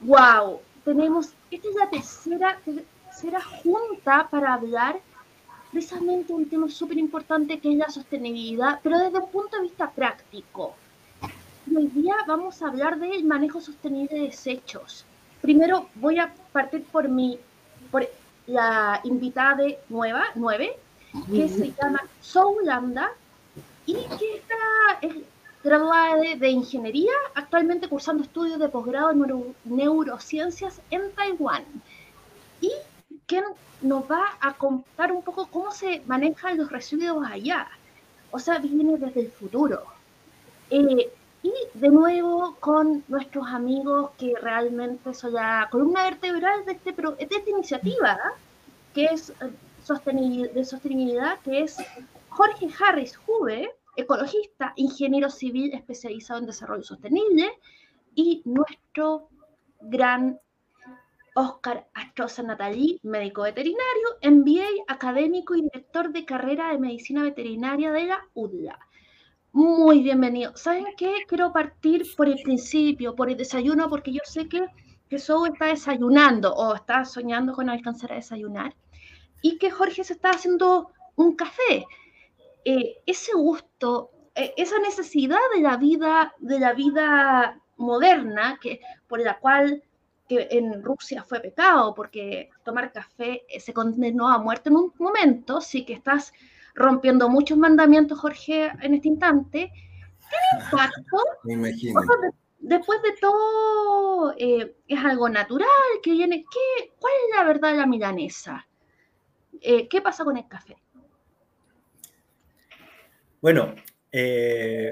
wow, tenemos, esta es la tercera, tercera junta para hablar precisamente un tema súper importante que es la sostenibilidad, pero desde un punto de vista práctico. hoy día vamos a hablar del manejo sostenible de desechos. Primero voy a partir por mi, por la invitada de nueva, nueve, que se llama Soulanda y que está es graduada de, ingeniería, actualmente cursando estudios de posgrado en neurociencias en Taiwán. Y quien nos va a contar un poco cómo se manejan los residuos allá. O sea, viene desde el futuro. Eh, y de nuevo con nuestros amigos que realmente son la columna vertebral de, este, de esta iniciativa, que es eh, de sostenibilidad, que es Jorge Harris Juve, ecologista, ingeniero civil especializado en desarrollo sostenible, y nuestro gran Oscar Astroza Natalí, médico veterinario, MBA académico y director de carrera de medicina veterinaria de la UDLA. Muy bienvenido. ¿Saben qué? Quiero partir por el principio, por el desayuno, porque yo sé que Jesús está desayunando o está soñando con alcanzar a desayunar y que Jorge se está haciendo un café. Eh, ese gusto, eh, esa necesidad de la vida, de la vida moderna, que, por la cual que en Rusia fue pecado porque tomar café eh, se condenó a muerte en un momento, sí que estás rompiendo muchos mandamientos, Jorge, en este instante. ¿Tiene impacto? Me imagino. Después de todo, eh, es algo natural que viene. ¿Qué, ¿Cuál es la verdad de la milanesa? Eh, ¿Qué pasa con el café? Bueno,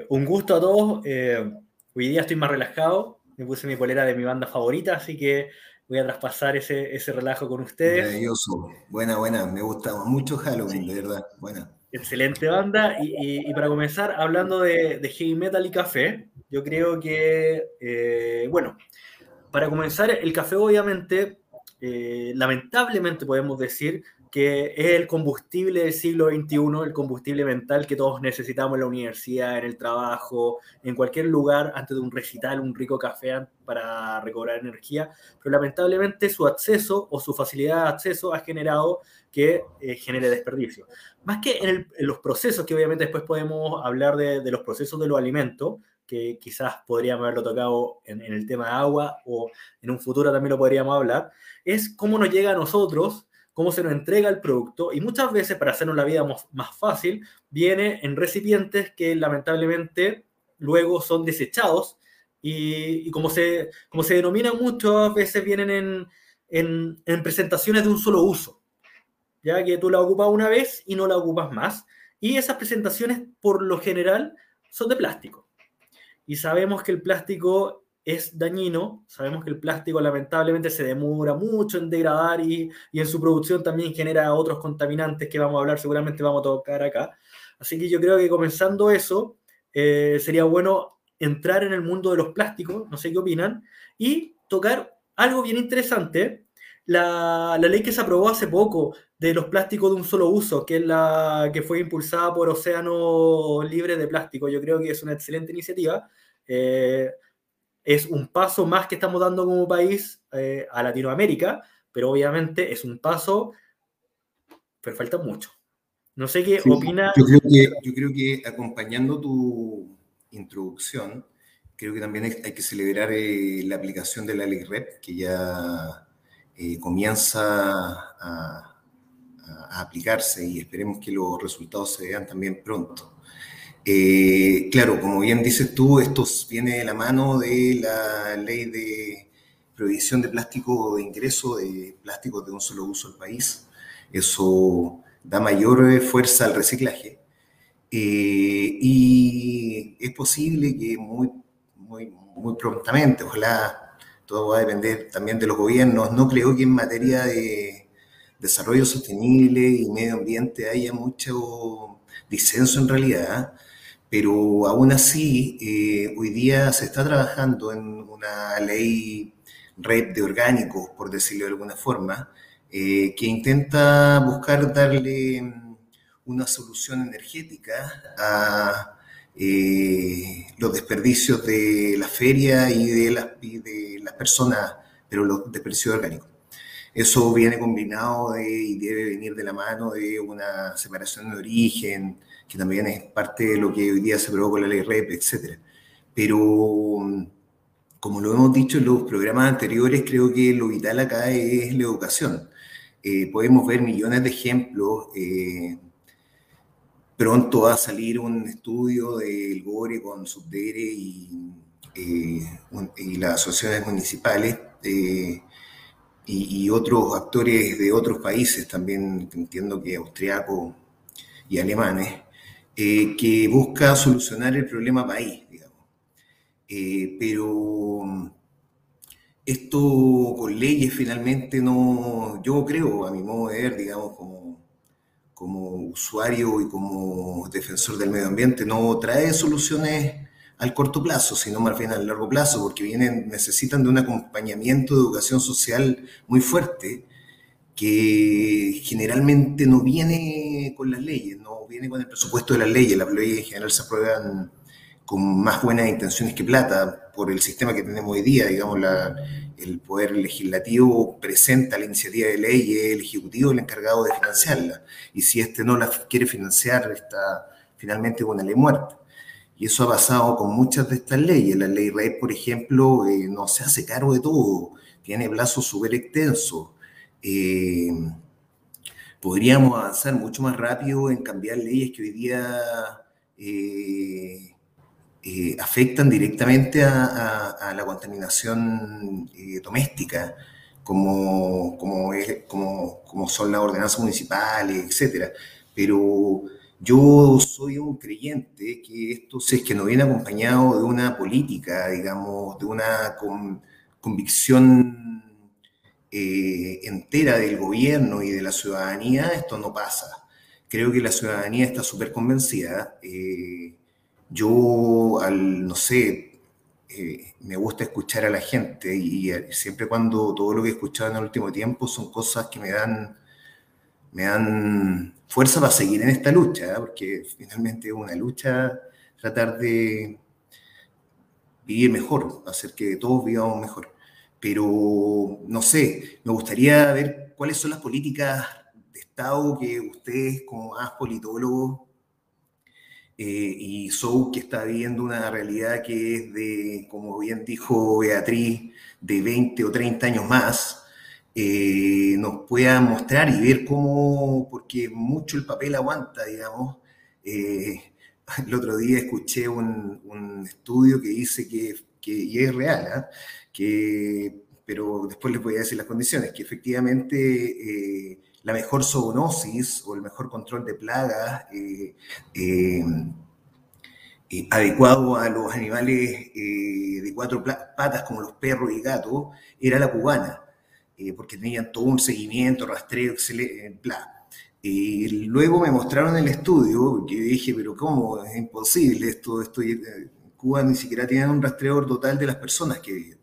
un gusto a todos. hoy día estoy más relajado me puse mi polera de mi banda favorita, así que voy a traspasar ese, ese relajo con ustedes. Maravilloso. Buena, buena. Me gusta mucho Halloween, de verdad. Buena. Excelente banda. Y, para comenzar, hablando de, heavy metal y café, yo creo que, eh, bueno, para comenzar, el café obviamente, eh, lamentablemente podemos decir, que es el combustible del siglo XXI, el combustible mental que todos necesitamos en la universidad, en el trabajo, en cualquier lugar, antes de un recital, un rico café para recobrar energía, pero lamentablemente su acceso o su facilidad de acceso ha generado que eh, genere desperdicio. Más que en, los procesos, que obviamente después podemos hablar de, los procesos de los alimentos, que quizás podríamos haberlo tocado en, en el tema de agua o en un futuro también lo podríamos hablar, es cómo nos llega a nosotros cómo se nos entrega el producto y muchas veces para hacernos la vida más fácil viene en recipientes que lamentablemente luego son desechados y, como, se, como se denomina muchas veces vienen en, en, en, presentaciones de un solo uso, ya que tú la ocupas una vez y no la ocupas más y esas presentaciones por lo general son de plástico. Y sabemos que el plástico es dañino. Sabemos que el plástico lamentablemente se demora mucho en degradar y, en su producción también genera otros contaminantes que vamos a hablar, seguramente vamos a tocar acá. Así que yo creo que comenzando eso, eh, sería bueno entrar en el mundo de los plásticos, no sé qué opinan, y tocar algo bien interesante, la, la, ley que se aprobó hace poco de los plásticos de un solo uso, que es la que fue impulsada por Océano Libre de Plástico. Yo creo que es una excelente iniciativa. Eh, es un paso más que estamos dando como país eh, a Latinoamérica, pero obviamente es un paso, pero falta mucho. No sé qué opina. Yo creo, que, yo creo que acompañando tu introducción, creo que también hay que celebrar eh, la aplicación de la ley REP, que ya eh, comienza a, a, aplicarse y esperemos que los resultados se vean también pronto. Eh, claro, como bien dices tú, esto viene de la mano de la ley de prohibición de plástico de ingreso de plásticos de un solo uso al país. Eso da mayor fuerza al reciclaje. Eh, y es posible que muy, muy, muy prontamente, ojalá todo va a depender también de los gobiernos, no creo que en materia de desarrollo sostenible y medio ambiente haya mucho disenso en realidad pero aún así, eh, hoy día se está trabajando en una ley red de orgánicos, por decirlo de alguna forma, eh, que intenta buscar darle mm, una solución energética a eh, los desperdicios de la feria y de las, de las personas pero los desperdicios orgánicos. Eso viene combinado de, y debe venir de la mano de una separación de origen, que también es parte de lo que hoy día se aprobó con la ley REP, etc. Pero, como lo hemos dicho en los programas anteriores, creo que lo vital acá es la educación. Eh, podemos ver millones de ejemplos. Eh, pronto va a salir un estudio del GORE con Subdere y, eh, y las asociaciones municipales y, otros actores de otros países, también entiendo que austriacos y alemanes, eh, que busca solucionar el problema país, digamos. Eh, pero esto con leyes finalmente no, yo creo, a mi modo de ver, digamos, como, como usuario y como defensor del medio ambiente, no trae soluciones al corto plazo, sino más bien al largo plazo, porque vienen, necesitan de un acompañamiento de educación social muy fuerte, que generalmente no viene con las leyes, no viene con el presupuesto de las leyes. Las leyes en general se aprueban con más buenas intenciones que plata por el sistema que tenemos hoy día. Digamos, el Poder Legislativo presenta la iniciativa de ley y el Ejecutivo el encargado de financiarla. Y si este no la quiere financiar, está finalmente con una ley muerta. Y eso ha pasado con muchas de estas leyes. La ley RED, por ejemplo, eh, no se hace cargo de todo, tiene plazos súper extensos. Eh, podríamos avanzar mucho más rápido en cambiar leyes que hoy día eh, afectan directamente a, la contaminación doméstica, como, son las ordenanzas municipales, etc. Pero yo soy un creyente que esto, es que no viene acompañado de una política, digamos, de una convicción eh, entera del gobierno y de la ciudadanía, esto no pasa. Creo que la ciudadanía está súper convencida. Eh, yo, al, no sé, eh, me gusta escuchar a la gente y, siempre cuando todo lo que he escuchado en el último tiempo son cosas que me dan, me dan fuerza para seguir en esta lucha, porque finalmente es una lucha tratar de vivir mejor, hacer que todos vivamos mejor. Pero, no sé, me gustaría ver cuáles son las políticas de Estado que ustedes, como más politólogos, eh, y Sou, que está viviendo una realidad que es de, como bien dijo Beatriz, de 20 o 30 años más, eh, nos pueda mostrar y ver cómo, porque mucho el papel aguanta, digamos. Eh, el otro día escuché un, estudio que dice que, que y es real, ¿ah? que, pero después les voy a decir las condiciones, que efectivamente eh, la mejor zoonosis o el mejor control de plagas adecuado a los animales de cuatro patas como los perros y gatos era la cubana. Eh, porque tenían todo un seguimiento, rastreo, excelente, bla. Y luego me mostraron el estudio, que dije, pero ¿cómo? Es imposible esto, esto. Eh, Cuba ni siquiera tienen un rastreador total de las personas que viven.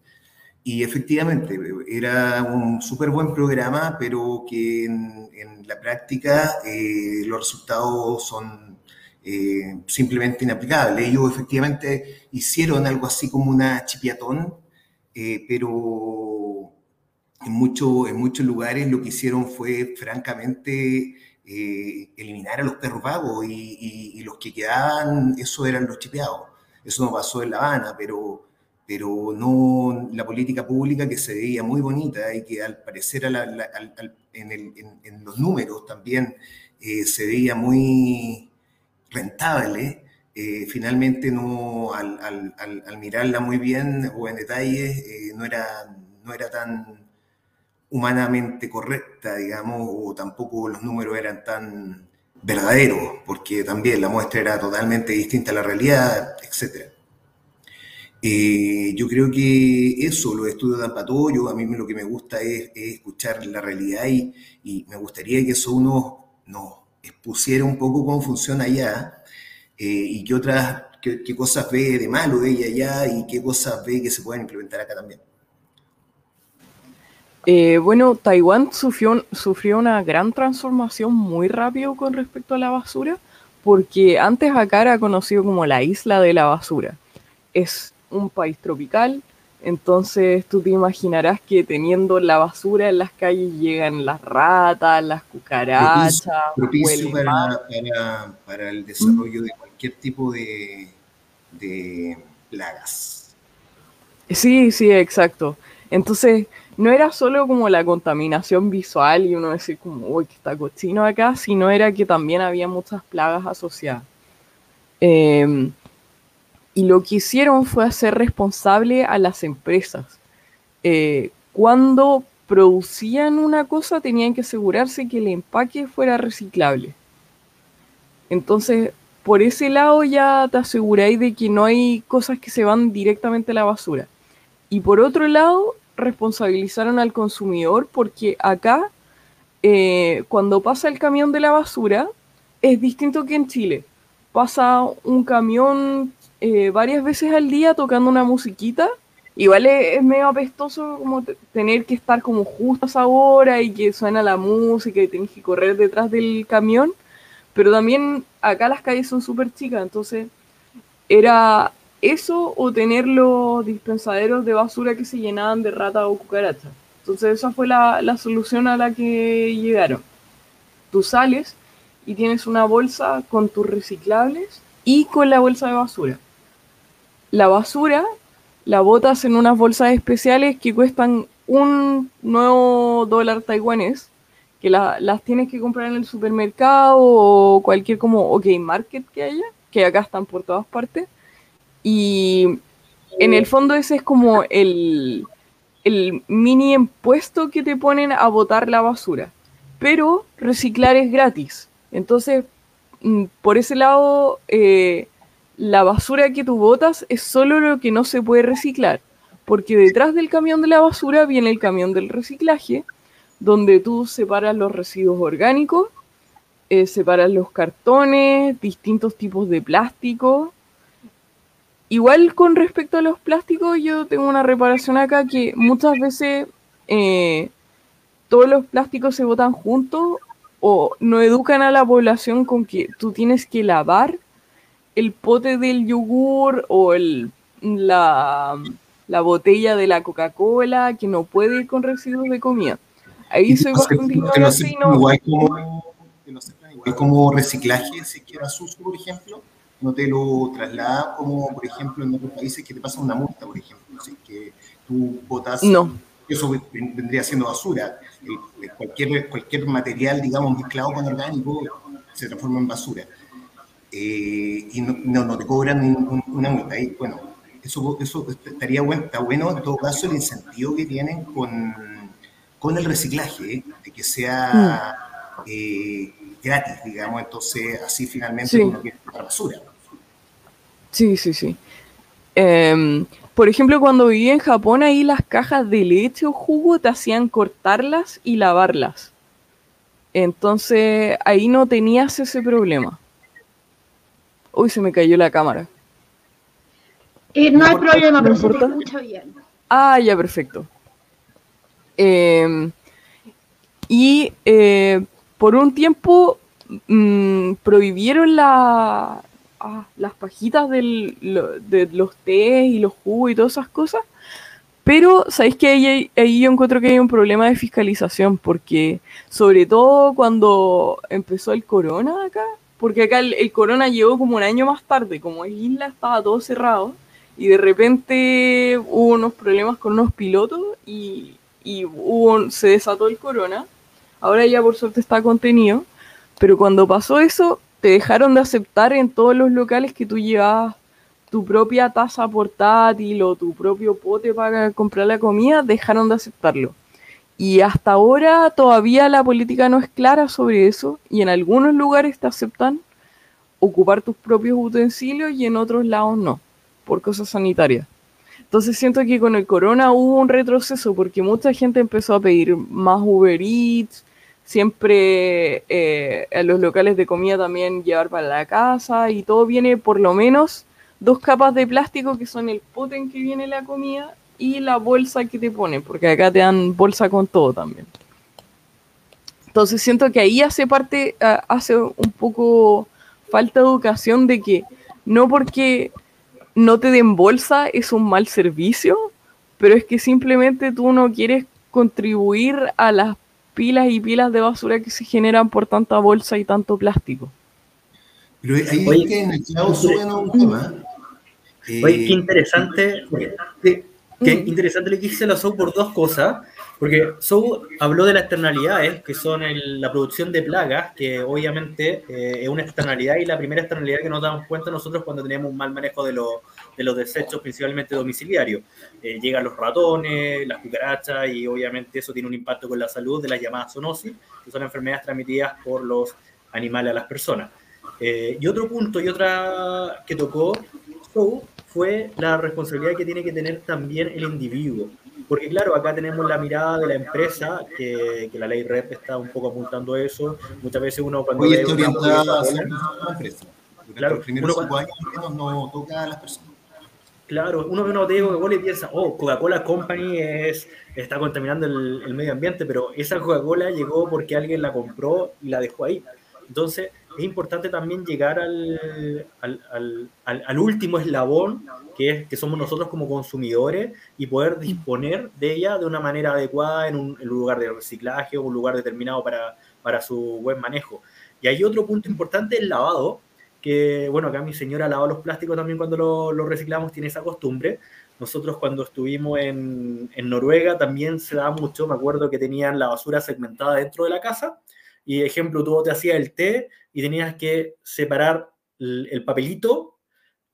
Y efectivamente, era un súper buen programa, pero que en, la práctica eh, los resultados son simplemente inaplicables. Ellos efectivamente hicieron algo así como una chipiatón, pero en, mucho, en muchos lugares lo que hicieron fue, francamente, eh, eliminar a los perros vagos y, los que quedaban, eso eran los chipeados. Eso no pasó en La Habana, pero, pero no la política pública que se veía muy bonita y que al parecer en, los números también eh, se veía muy rentable, eh, finalmente no, al, mirarla muy bien o en detalle, no, era, no era tan humanamente correcta, digamos, o tampoco los números eran tan verdaderos, porque también la muestra era totalmente distinta a la realidad, etc. Eh, yo creo que eso, los estudios de Ampatoyo, a mí lo que me gusta es, escuchar la realidad y, y, me gustaría que eso uno nos expusiera un poco cómo funciona allá eh, y qué otras, qué, qué, cosas ve de malo de ella allá y qué cosas ve que se pueden implementar acá también. Eh, bueno, Taiwán sufrió, sufrió una gran transformación muy rápido con respecto a la basura, porque antes acá era conocido como la isla de la basura. Es un país tropical Entonces tú te imaginarás que teniendo la basura en las calles llegan las ratas, las cucarachas. Propicio, para, para, el desarrollo de cualquier tipo de, de plagas. Sí, sí, exacto. Entonces, no era solo como la contaminación visual y uno decir como, uy, que está cochino acá, sino era que también había muchas plagas asociadas. Em, y lo que hicieron fue hacer responsable a las empresas. Eh, cuando producían una cosa tenían que asegurarse que el empaque fuera reciclable. Entonces, por ese lado ya te aseguráis de que no hay cosas que se van directamente a la basura. Y por otro lado, responsabilizaron al consumidor porque acá, eh, cuando pasa el camión de la basura, es distinto que en Chile. Pasa un camión eh, varias veces al día tocando una musiquita. Igual es, es medio apestoso como tener que estar como justo a esa hora y que suena la música y tienes que correr detrás del camión. Pero también acá las calles son súper chicas, entonces era eso o tener los dispensaderos de basura que se llenaban de rata o cucaracha. Entonces esa fue la, solución a la que llegaron. Tú sales y tienes una bolsa con tus reciclables y con la bolsa de basura. La basura la botas en unas bolsas especiales que cuestan un nuevo dólar taiwanés, que las tienes que comprar en el supermercado o cualquier como OK Market que haya, que acá están por todas partes. Y en el fondo ese es como el, mini impuesto que te ponen a botar la basura. Pero reciclar es gratis. Entonces, mm, por ese lado, eh, la basura que tú botas es solo lo que no se puede reciclar. Porque detrás del camión de la basura viene el camión del reciclaje, donde tú separas los residuos orgánicos, eh, separas los cartones, distintos tipos de plástico, Igual con respecto a los plásticos, yo tengo una reparación acá que muchas veces eh, todos los plásticos se botan juntos o no educan a la población con que tú tienes que lavar el pote del yogur o el, la, botella de la Coca-Cola que no puede ir con residuos de comida. Ahí soy bastante ignorante y no... Igual como, como reciclaje, si quieras uso, por ejemplo no te lo traslada como, por ejemplo, en otros países que te pasa una multa, por ejemplo. Si que tú botas, no. eso vendría siendo basura. cualquier, cualquier material, digamos, mezclado con orgánico se transforma en basura. Eh, y no, no, te cobran una multa. Y bueno, eso, eso estaría bueno, está bueno en todo caso el incentivo que tienen con, con el reciclaje, ¿eh? de que sea mm. eh, gratis, digamos, entonces así finalmente sí. uno la basura. Sí, sí, sí. Em, por ejemplo, cuando viví en Japón, ahí las cajas de leche o jugo te hacían cortarlas y lavarlas. Entonces, ahí no tenías ese problema. Uy, se me cayó la cámara. Eh, no, hay problema, pero se te escucha bien. Ah, ya, perfecto. Em, y eh, por un tiempo mm, prohibieron la, Ah, las pajitas de los tés y los jugos y todas esas cosas. Pero, ¿sabéis que ahí, ahí, yo encuentro que hay un problema de fiscalización? Porque, sobre todo cuando empezó el corona acá, porque acá el, corona llegó como un año más tarde, como en isla estaba todo cerrado, y de repente hubo unos problemas con unos pilotos y, y hubo, se desató el corona. Ahora ya por suerte está contenido, pero cuando pasó eso, te dejaron de aceptar en todos los locales que tú llevabas tu propia taza portátil o tu propio pote para comprar la comida, dejaron de aceptarlo. Y hasta ahora todavía la política no es clara sobre eso y en algunos lugares te aceptan ocupar tus propios utensilios y en otros lados no, por cosas sanitarias. Entonces siento que con el corona hubo un retroceso porque mucha gente empezó a pedir más Uber Eats, siempre eh, en los locales de comida también llevar para la casa y todo viene por lo menos dos capas de plástico que son el pote en que viene la comida y la bolsa que te ponen, porque acá te dan bolsa con todo también. Entonces siento que ahí hace parte, hace un poco falta educación de que no porque no te den bolsa es un mal servicio, pero es que simplemente tú no quieres contribuir a las pilas y pilas de basura que se generan por tanta bolsa y tanto plástico. Pero ahí Oye, que en el suben un tema. Oye, qué eh, interesante. Qué mm. interesante lo que dice la SOU por dos cosas, porque SOU habló de las externalidades, que son la producción de plagas, que obviamente eh, es una externalidad y la primera externalidad que nos damos cuenta nosotros cuando tenemos un mal manejo de, de los desechos, principalmente domiciliarios. Eh, llegan los ratones, las cucarachas y obviamente eso tiene un impacto con la salud de las llamadas zoonosis, que son enfermedades transmitidas por los animales a las personas. Eh, y otro punto y otra que tocó fue la responsabilidad que tiene que tener también el individuo. Porque claro, acá tenemos la mirada de la empresa, que, que la ley REP está un poco apuntando eso. Muchas veces uno cuando... Oye, una empresa. Claro, los primeros cinco años no toca a las personas. Claro, uno ve una botella de Coca-Cola y piensa, oh, Coca-Cola Company es, está contaminando el, el, medio ambiente, pero esa Coca-Cola llegó porque alguien la compró y la dejó ahí. Entonces, es importante también llegar al, al, al, al, último eslabón, que es que somos nosotros como consumidores, y poder disponer de ella de una manera adecuada en un, lugar de reciclaje o un lugar determinado para, para, su buen manejo. Y hay otro punto importante, el lavado, que bueno, acá mi señora lava los plásticos también cuando lo, reciclamos, tiene esa costumbre. Nosotros cuando estuvimos en, Noruega también se da mucho, me acuerdo que tenían la basura segmentada dentro de la casa y ejemplo, tú te hacías el té y tenías que separar el, papelito,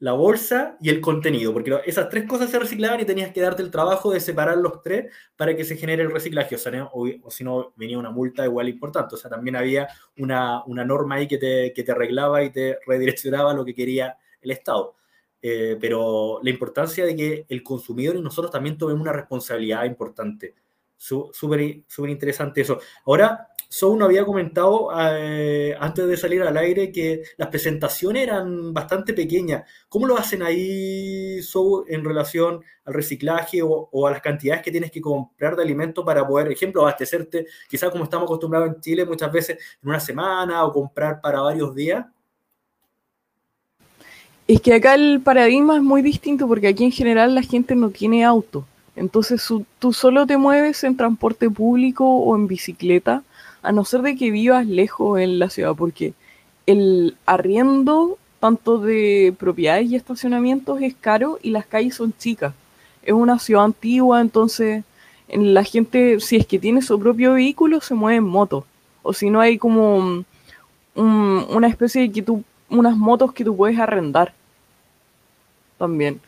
la bolsa y el contenido, porque esas tres cosas se reciclaban y tenías que darte el trabajo de separar los tres para que se genere el reciclaje, o, sea, o, si no venía una multa igual importante, o sea, también había una, una norma ahí que te, que te, arreglaba y te redireccionaba lo que quería el Estado. Eh, pero la importancia de que el consumidor y nosotros también tomemos una responsabilidad importante. Súper súper interesante eso. Ahora, no había comentado eh, antes de salir al aire que las presentaciones eran bastante pequeñas. ¿Cómo lo hacen ahí, So, en relación al reciclaje o, a las cantidades que tienes que comprar de alimentos para poder, ejemplo, abastecerte, quizás como estamos acostumbrados en Chile muchas veces en una semana o comprar para varios días? Es que acá el paradigma es muy distinto porque aquí en general la gente no tiene auto. Entonces tú solo te mueves en transporte público o en bicicleta a no ser de que vivas lejos en la ciudad, porque el arriendo tanto de propiedades y estacionamientos es caro y las calles son chicas. Es una ciudad antigua, entonces la gente, si es que tiene su propio vehículo, se mueve en moto. O si no, hay como una especie de que tú, unas motos que tú puedes arrendar también.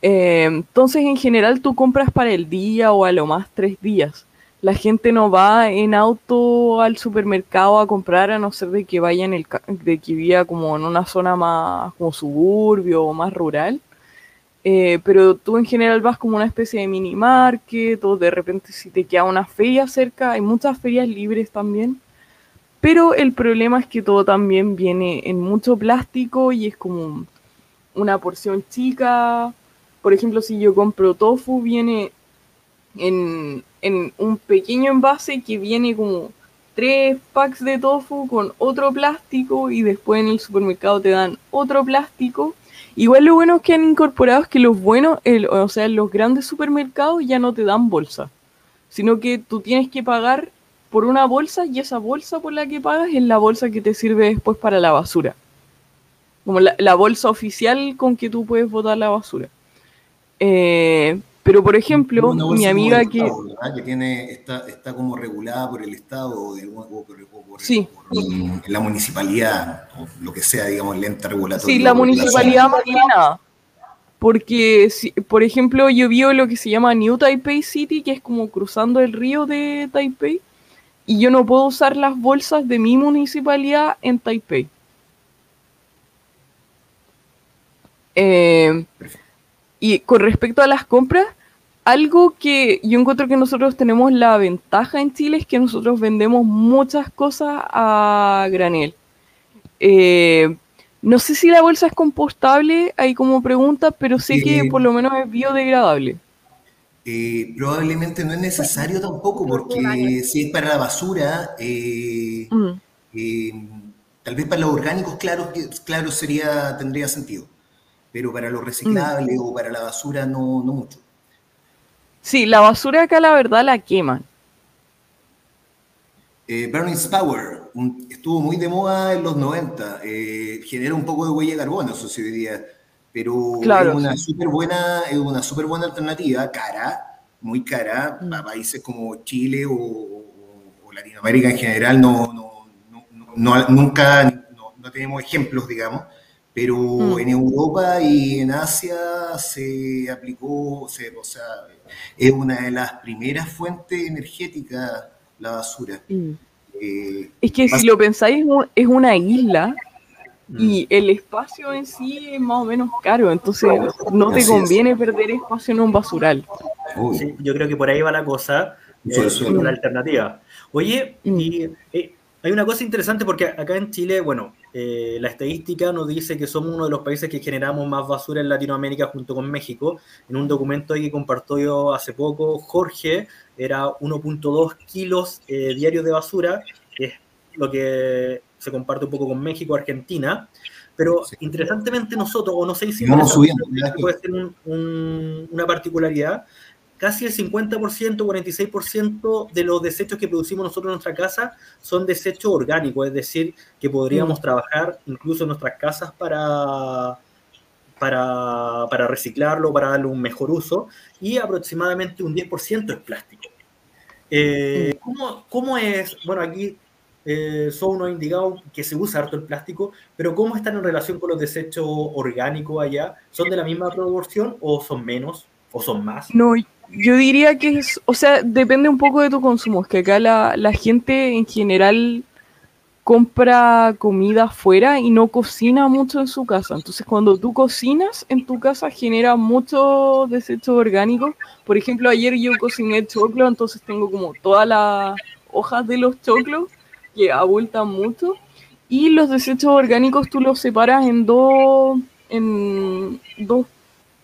Eh, entonces, en general, tú compras para el día o a lo más tres días la gente no va en auto al supermercado a comprar a no ser de que vaya en el de que viva como en una zona más como suburbio o más rural. Eh, pero tú en general vas como una especie de mini market o de repente si te queda una feria cerca, hay muchas ferias libres también. Pero el problema es que todo también viene en mucho plástico y es como una porción chica. Por ejemplo, si yo compro tofu, viene en, un pequeño envase que viene como tres packs de tofu con otro plástico y después en el supermercado te dan otro plástico. Igual lo bueno que han incorporado es que los buenos, o sea, los grandes supermercados ya no te dan bolsa, sino que tú tienes que pagar por una bolsa y esa bolsa por la que pagas es la bolsa que te sirve después para la basura. Como la, la bolsa oficial con que tú puedes botar la basura. Eh, pero, por ejemplo, mi amiga que... que tiene, está, está como regulada por el Estado o, de, por, sí. la municipalidad, o lo que sea, digamos, el ente regulatorio. Sí, la municipalidad más que nada. Porque, si, por ejemplo, yo vi lo que se llama New Taipei City, que es como cruzando el río de Taipei, y yo no puedo usar las bolsas de mi municipalidad en Taipei. Eh, y con respecto a las compras, algo que yo encuentro que nosotros tenemos la ventaja en Chile es que nosotros vendemos muchas cosas a granel. Eh, no sé si la bolsa es compostable, hay como pregunta, pero sé que eh, por lo menos es biodegradable. Eh, probablemente no es necesario tampoco, porque si es para la basura, mm. tal vez para los orgánicos, claro, claro sería, tendría sentido pero para lo reciclable mm. o para la basura no, no mucho. Sí, la basura acá la verdad la queman. Eh, Burning Power estuvo muy de moda en los 90. Eh, genera un poco de huella de carbono, eso sí diría. Pero es una súper buena, es una super buena alternativa, cara, muy cara, mm. para países como Chile o, Latinoamérica en general. No, no, nunca no, tenemos ejemplos, digamos. Pero mm. en Europa y en Asia se aplicó, se, o sea, es una de las primeras fuentes energéticas la basura. Mm. Eh, es que si lo pensáis, es una isla y mm. el espacio en sí es más o menos caro, entonces no te conviene perder espacio en un basural. yo creo que por ahí va la cosa, es una alternativa. Oye, mm. y, eh, hay una cosa interesante porque acá en Chile, bueno, eh, la estadística nos dice que somos uno de los países que generamos más basura en Latinoamérica junto con México. En un documento que compartió yo hace poco, Jorge, era 1.2 kilos eh, diarios de basura, que es lo que se comparte un poco con México, Argentina. Pero interesantemente nosotros, o no sé si puede ser una particularidad, casi el 50%, 46% de los desechos que producimos nosotros en nuestra casa son desechos orgánicos, es decir, que podríamos mm. trabajar incluso en nuestras casas para, para, para, reciclarlo, para darle un mejor uso, y aproximadamente un 10% es plástico. Eh, mm. ¿cómo, ¿cómo, es? Bueno, aquí eh, son unos indicado que se usa harto el plástico, pero ¿cómo están en relación con los desechos orgánicos allá? ¿Son de la misma proporción o son menos o son más? No, yo diría que es, o sea, depende un poco de tu consumo. Es que acá la, la gente en general compra comida afuera y no cocina mucho en su casa. Entonces, cuando tú cocinas en tu casa, genera mucho desecho orgánico. Por ejemplo, ayer yo cociné choclo, entonces tengo como todas las hojas de los choclos que abultan mucho. Y los desechos orgánicos tú los separas en dos, en dos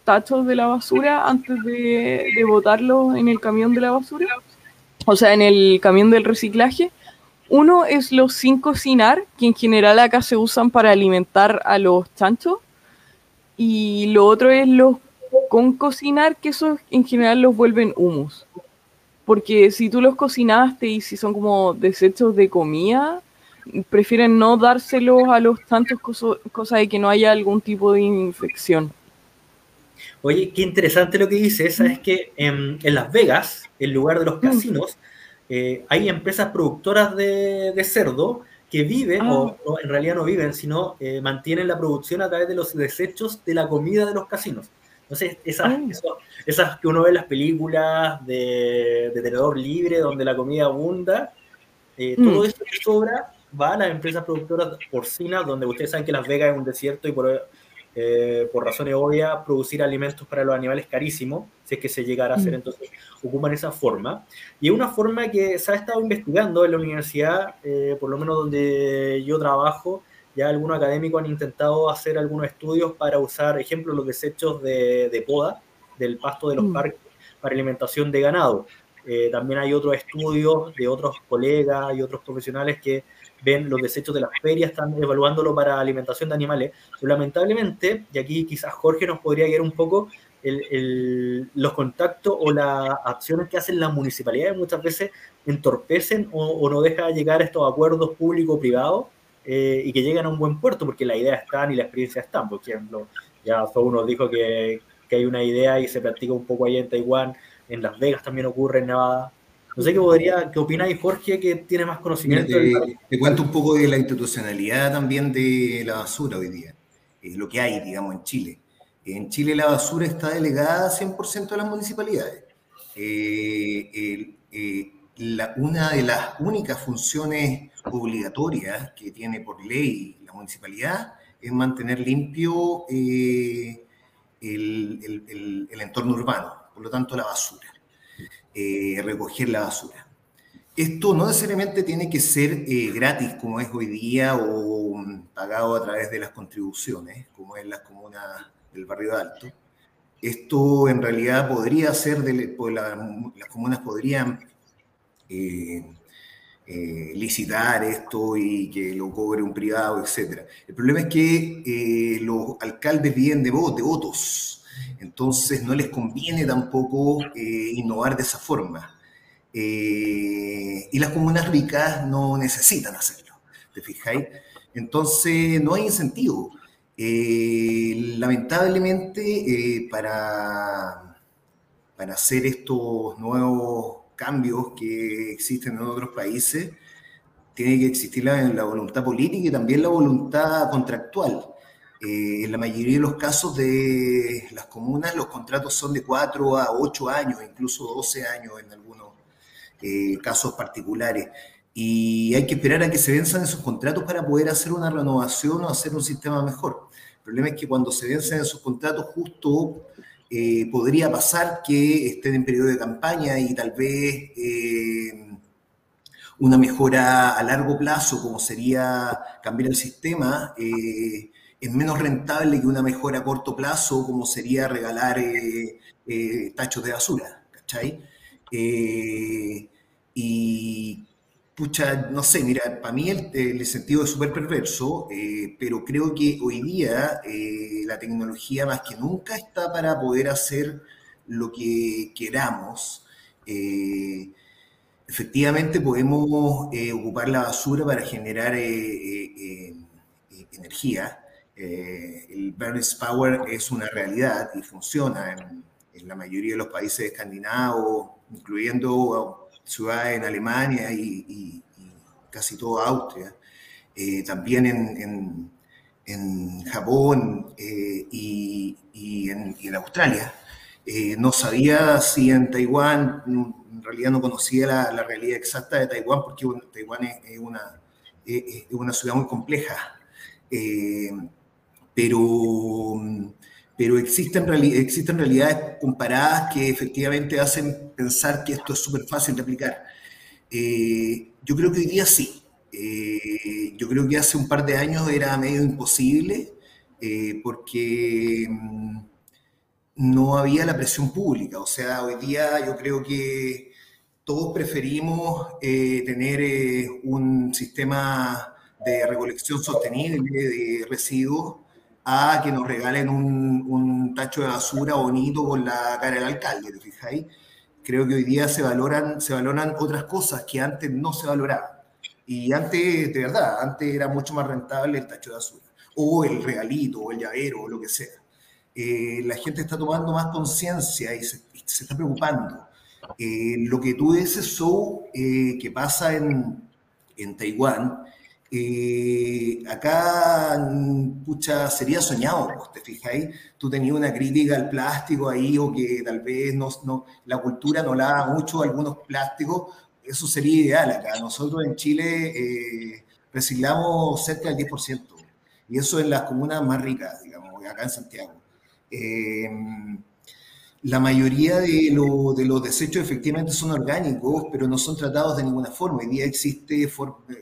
tachos de la basura antes de, de botarlos en el camión de la basura, o sea, en el camión del reciclaje. Uno es los sin cocinar, que en general acá se usan para alimentar a los chanchos. Y lo otro es los con cocinar, que esos en general los vuelven humus. Porque si tú los cocinaste y si son como desechos de comida, prefieren no dárselos a los tantos cosa de que no haya algún tipo de infección. Oye, qué interesante lo que dices, sabes que en, Las Vegas, en lugar de los mm. casinos, eh, hay empresas productoras de, cerdo que viven, ah. o, en realidad no viven, sino eh, mantienen la producción a través de los desechos de la comida de los casinos. Entonces, esas, ah. esas que uno ve en las películas de, de tenedor libre, donde la comida abunda, eh, todo mm. eso que sobra va a las empresas productoras porcinas, donde ustedes saben que Las Vegas es un desierto y por, eh, por razones obvias, producir alimentos para los animales carísimos, si es que se llegara a hacer, mm. entonces ocupan esa forma. Y es una forma que se ha estado investigando en la universidad, eh, por lo menos donde yo trabajo, ya algunos académicos han intentado hacer algunos estudios para usar, ejemplo, los desechos de, poda del pasto de los mm. parques para alimentación de ganado. Eh, también hay otros estudios de otros colegas y otros profesionales que ven los desechos de las ferias, están evaluándolo para alimentación de animales. Pero lamentablemente, y aquí quizás Jorge nos podría guiar un poco, los contactos o las acciones que hacen las municipalidades muchas veces entorpecen o, no dejan llegar estos acuerdos público-privados eh, y que lleguen a un buen puerto, porque la idea está y la experiencia están. Por ejemplo, ya uno dijo que, que hay una idea y se practica un poco ahí en Taiwán, en Las Vegas también ocurre, en Nevada. No sé qué podría, qué opináis, Jorge, que tiene más conocimiento. te, cuento un poco de la institucionalidad también de la basura hoy día, es lo que hay, digamos, en Chile. En Chile la basura está delegada 100% a las municipalidades. Eh, eh, una de las únicas funciones obligatorias que tiene por ley la municipalidad es mantener limpio eh, el entorno urbano, por lo tanto la basura. Eh, recoger la basura. Esto no necesariamente tiene que ser eh, gratis como es hoy día o mm, pagado a través de las contribuciones, como en las comunas del barrio alto. Esto en realidad podría ser, de, pues, las comunas podrían eh, licitar esto y que lo cobre un privado, etc. El problema es que los alcaldes viven de votos Entonces no les conviene tampoco eh, innovar de esa forma. Eh, y las comunas ricas no necesitan hacerlo, ¿te fijáis? Entonces no hay incentivo. Eh, lamentablemente, para, para hacer estos nuevos cambios que existen en otros países, tiene que existir la, la voluntad política y también la voluntad contractual. Eh, en la mayoría de los casos de las comunas, los contratos son de 4 a 8 años, incluso 12 años en algunos eh, casos particulares. Y hay que esperar a que se venzan esos contratos para poder hacer una renovación o hacer un sistema mejor. El problema es que cuando se vencen esos contratos, justo eh, podría pasar que estén en periodo de campaña y tal vez una mejora a largo plazo, como sería cambiar el sistema, es menos rentable que una mejora a corto plazo, como sería regalar eh, eh, tachos de basura, ¿cachai? Eh, y, pucha, no sé, mira, para mí el, sentido es súper perverso, pero creo que hoy día la tecnología más que nunca está para poder hacer lo que queramos. efectivamente podemos ocupar la basura para generar energía, eh, el Bernie's Power es una realidad y funciona en, la mayoría de los países escandinavos, incluyendo ciudades en Alemania y, casi toda Austria, eh, también en, en, Japón eh, y, en, Australia. no sabía si en Taiwán, en realidad no conocía la, realidad exacta de Taiwán porque Taiwán es, una, es una ciudad muy compleja pero, pero existen, existen realidades comparadas que efectivamente hacen pensar que esto es súper fácil de aplicar. Eh, yo creo que hoy día sí. Eh, yo creo que hace un par de años era medio imposible eh, porque mm, no había la presión pública. O sea, hoy día yo creo que todos preferimos tener un sistema de recolección sostenible de residuos a que nos regalen un, tacho de basura bonito con la cara del alcalde, ¿te? Creo que hoy día se valoran, se valoran otras cosas que antes no se valoraban. Y antes, de verdad, antes era mucho más rentable el tacho de basura, o el regalito, o el llavero, o lo que sea. Eh, la gente está tomando más conciencia y se, está preocupando. Eh, lo que tú dices, Sou, eh, que pasa en, en Taiwán, eh, acá, pucha, sería soñado, pues, ¿te fijáis? Tú tenías una crítica al plástico ahí o que tal vez no, no, la cultura no lava mucho algunos plásticos, eso sería ideal acá. Nosotros en Chile eh, reciclamos cerca del 10%, y eso en las comunas más ricas, digamos, acá en Santiago. Eh, la mayoría de, los desechos efectivamente son orgánicos, pero no son tratados de ninguna forma. Hoy día existe,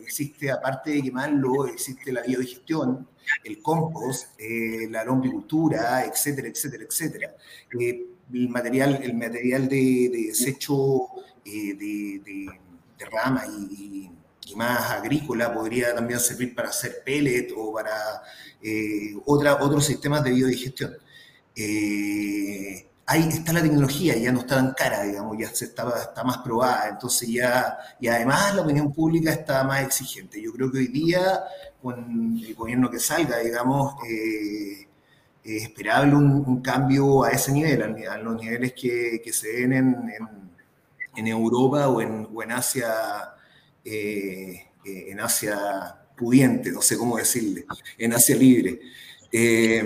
existe aparte de quemarlo, existe la biodigestión, el compost, eh, la lombricultura, etcétera, etcétera, etcétera. Eh, el material, el material de, desecho eh, de, rama y, más agrícola podría también servir para hacer pellet o para otra, otros sistemas de biodigestión ahí está la tecnología, ya no está tan cara, digamos, ya se está, está más probada, entonces ya, y además la opinión pública está más exigente. Yo creo que hoy día, con el gobierno que salga, digamos, eh, es esperable un, cambio a ese nivel, a, los niveles que, que se ven en, en, Europa o en, o en Asia, eh, en Asia pudiente, no sé cómo decirle, en Asia libre. Eh,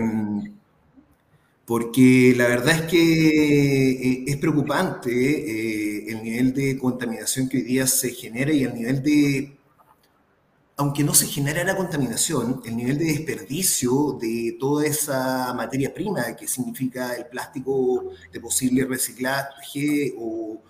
porque la verdad es que eh, es preocupante eh, el nivel de contaminación que hoy día se genera y el nivel de, aunque no se genera la contaminación, el nivel de desperdicio de toda esa materia prima que significa el plástico de posible reciclaje o,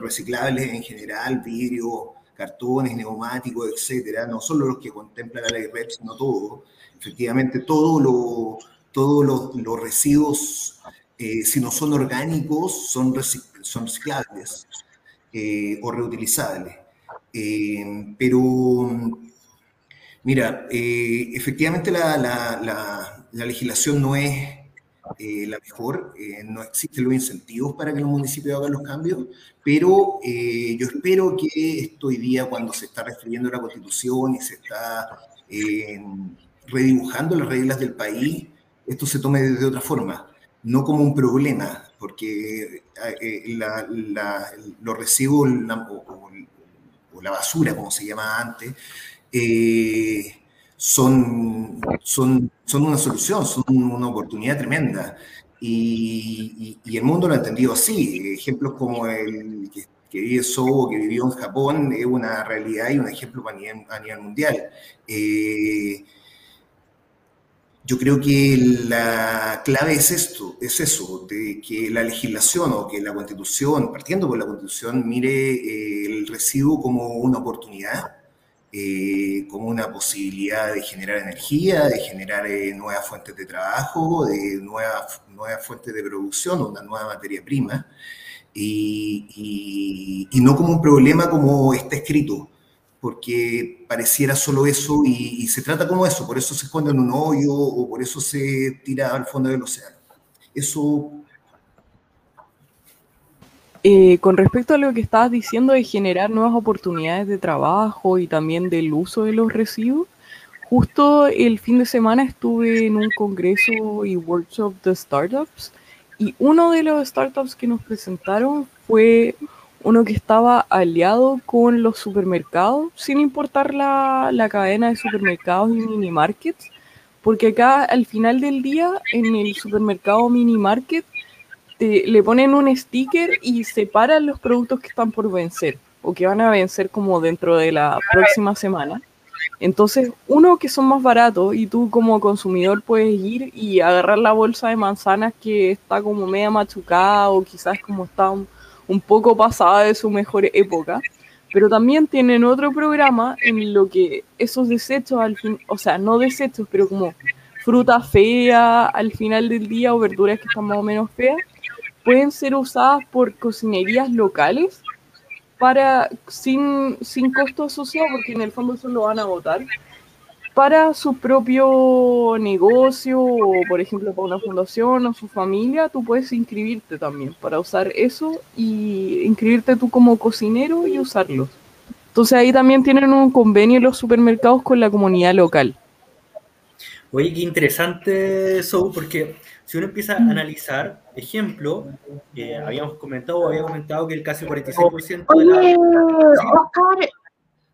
reciclables en general, vidrio, cartones, neumáticos, etcétera, no solo los que contempla la ley REP, sino todo, efectivamente todo lo todos los, residuos, eh, si no son orgánicos, son, son reciclables eh, o reutilizables. Eh, pero, mira, efectivamente la, legislación no es, la mejor. No existen los incentivos para que los municipios hagan los cambios, pero yo espero que esto hoy día, cuando se está reescribiendo la constitución y se está redibujando las reglas del país, esto se tome de otra forma, no como un problema, porque la, la, los residuos o, la basura, como se llamaba antes, son, son, son una solución, son una oportunidad tremenda. Y, el mundo lo ha entendido así. Ejemplos como el que, que vive Sobo, que vivió en Japón, es una realidad y un ejemplo a nivel, mundial. Eh, yo creo que la clave es esto, es eso, de que la legislación o que la constitución, partiendo por la constitución, mire eh, el residuo como una oportunidad eh, como una posibilidad de generar energía, de generar eh, nuevas fuentes de trabajo, de nuevas, fuentes de producción, una nueva materia prima, y, no como un problema como está escrito, porque pareciera solo eso y, se trata como eso, por eso se esconde en un hoyo o por eso se tira al fondo del océano. Eso eh, con respecto a lo que estabas diciendo de generar nuevas oportunidades de trabajo y también del uso de los residuos, justo el fin de semana estuve en un congreso y workshop de startups y uno de los startups que nos presentaron fue uno que estaba aliado con los supermercados, sin importar la, la cadena de supermercados y mini markets, porque acá al final del día en el supermercado mini market le ponen un sticker y separan los productos que están por vencer o que van a vencer como dentro de la próxima semana. Entonces, uno que son más baratos y tú como consumidor puedes ir y agarrar la bolsa de manzanas que está como media machucada o quizás como está un, poco pasada de su mejor época. Pero también tienen otro programa en lo que esos desechos al fin, o sea, no desechos, pero como fruta fea al final del día o verduras que están más o menos feas, pueden ser usadas por cocinerías locales para sin, sin costo asociado, porque en el fondo eso lo van a votar, para su propio negocio o, por ejemplo, para una fundación o su familia, tú puedes inscribirte también para usar eso y inscribirte tú como cocinero y usarlos. Entonces ahí también tienen un convenio los supermercados con la comunidad local. Oye, qué interesante eso, porque si uno empieza a analizar, ejemplo, eh, habíamos comentado, había comentado que el casi 46% de la... Oscar,